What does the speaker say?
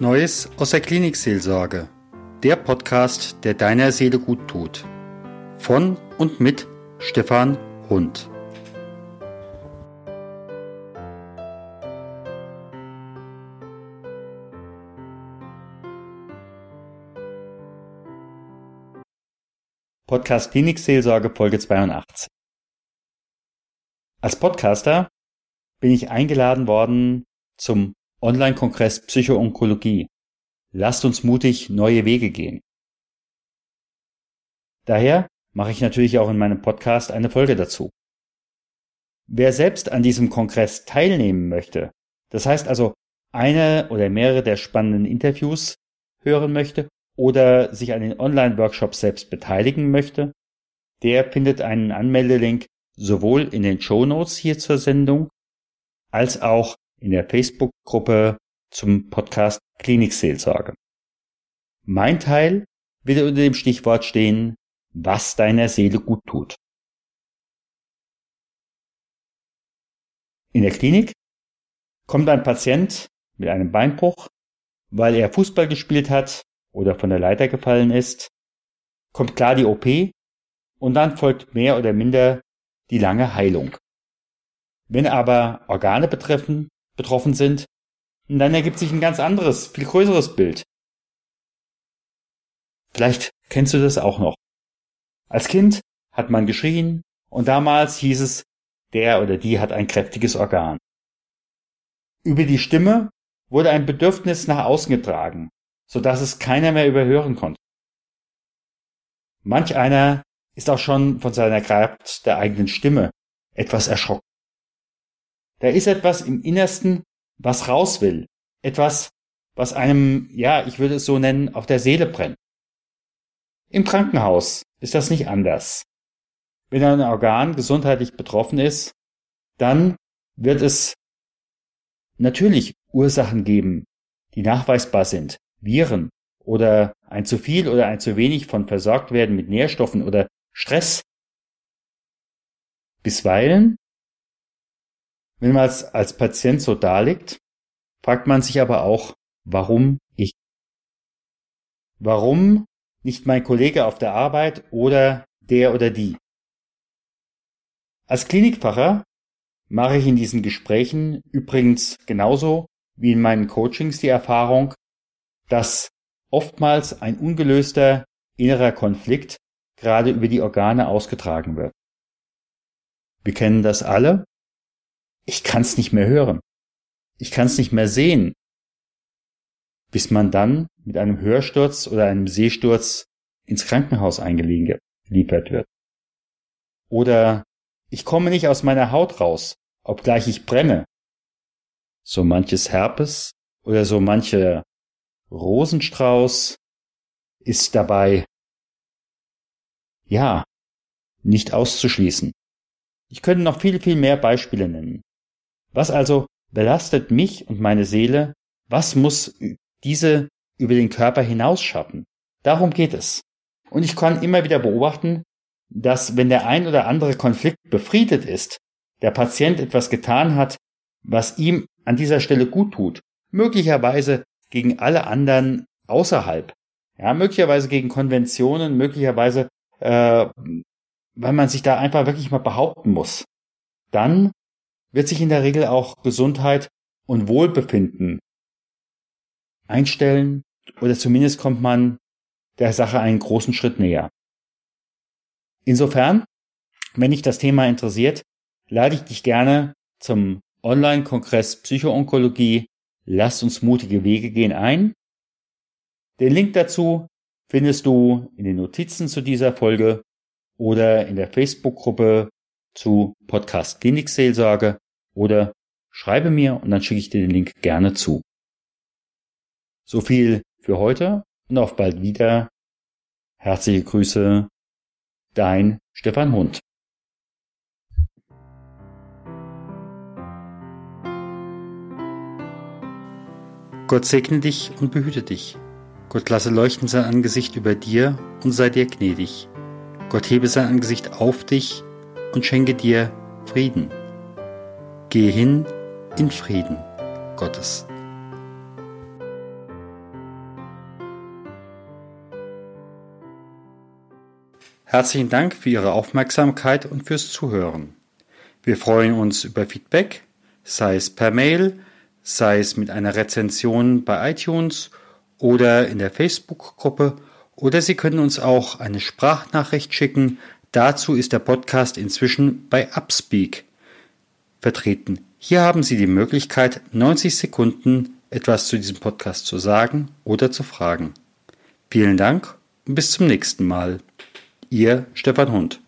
Neues aus der Klinikseelsorge. Der Podcast, der deiner Seele gut tut. Von und mit Stefan Hund. Podcast Klinikseelsorge Folge 82. Als Podcaster bin ich eingeladen worden zum Online-Kongress Psychoonkologie. Lasst uns mutig neue Wege gehen. Daher mache ich natürlich auch in meinem Podcast eine Folge dazu. Wer selbst an diesem Kongress teilnehmen möchte, das heißt also eine oder mehrere der spannenden Interviews hören möchte oder sich an den Online-Workshops selbst beteiligen möchte, der findet einen Anmeldelink sowohl in den Show Notes hier zur Sendung als auch in der Facebook-Gruppe zum Podcast Klinikseelsorge. Mein Teil wird unter dem Stichwort stehen, was deiner Seele gut tut. In der Klinik kommt ein Patient mit einem Beinbruch, weil er Fußball gespielt hat oder von der Leiter gefallen ist, kommt klar die OP und dann folgt mehr oder minder die lange Heilung. Wenn aber Organe betreffen, betroffen sind, dann ergibt sich ein ganz anderes, viel größeres Bild. Vielleicht kennst du das auch noch. Als Kind hat man geschrien und damals hieß es, der oder die hat ein kräftiges Organ. Über die Stimme wurde ein Bedürfnis nach außen getragen, so dass es keiner mehr überhören konnte. Manch einer ist auch schon von seiner Kraft der eigenen Stimme etwas erschrocken. Da ist etwas im Innersten, was raus will. Etwas, was einem, ja, ich würde es so nennen, auf der Seele brennt. Im Krankenhaus ist das nicht anders. Wenn ein Organ gesundheitlich betroffen ist, dann wird es natürlich Ursachen geben, die nachweisbar sind. Viren oder ein zu viel oder ein zu wenig von versorgt werden mit Nährstoffen oder Stress. Bisweilen wenn man als, als Patient so daliegt, fragt man sich aber auch, warum ich? Warum nicht mein Kollege auf der Arbeit oder der oder die? Als Klinikfacher mache ich in diesen Gesprächen übrigens genauso wie in meinen Coachings die Erfahrung, dass oftmals ein ungelöster innerer Konflikt gerade über die Organe ausgetragen wird. Wir kennen das alle ich kann es nicht mehr hören. Ich kann es nicht mehr sehen. Bis man dann mit einem Hörsturz oder einem Sehsturz ins Krankenhaus eingeliefert wird. Oder ich komme nicht aus meiner Haut raus, obgleich ich brenne. So manches Herpes oder so manche Rosenstrauß ist dabei, ja, nicht auszuschließen. Ich könnte noch viel, viel mehr Beispiele nennen. Was also belastet mich und meine Seele? Was muss diese über den Körper hinausschaffen? Darum geht es. Und ich kann immer wieder beobachten, dass wenn der ein oder andere Konflikt befriedet ist, der Patient etwas getan hat, was ihm an dieser Stelle gut tut, möglicherweise gegen alle anderen außerhalb, ja, möglicherweise gegen Konventionen, möglicherweise, äh, weil man sich da einfach wirklich mal behaupten muss, dann wird sich in der Regel auch Gesundheit und Wohlbefinden einstellen oder zumindest kommt man der Sache einen großen Schritt näher. Insofern, wenn dich das Thema interessiert, lade ich dich gerne zum Online-Kongress Psychoonkologie Lasst uns mutige Wege gehen ein. Den Link dazu findest du in den Notizen zu dieser Folge oder in der Facebook-Gruppe zu Podcast Klinikseelsorge oder schreibe mir und dann schicke ich dir den Link gerne zu. So viel für heute und auf bald wieder. Herzliche Grüße, dein Stefan Hund. Gott segne dich und behüte dich. Gott lasse leuchten sein Angesicht über dir und sei dir gnädig. Gott hebe sein Angesicht auf dich und schenke dir Frieden. Geh hin in Frieden Gottes. Herzlichen Dank für Ihre Aufmerksamkeit und fürs Zuhören. Wir freuen uns über Feedback, sei es per Mail, sei es mit einer Rezension bei iTunes oder in der Facebook-Gruppe oder Sie können uns auch eine Sprachnachricht schicken. Dazu ist der Podcast inzwischen bei Upspeak vertreten. Hier haben Sie die Möglichkeit, 90 Sekunden etwas zu diesem Podcast zu sagen oder zu fragen. Vielen Dank und bis zum nächsten Mal. Ihr Stefan Hund.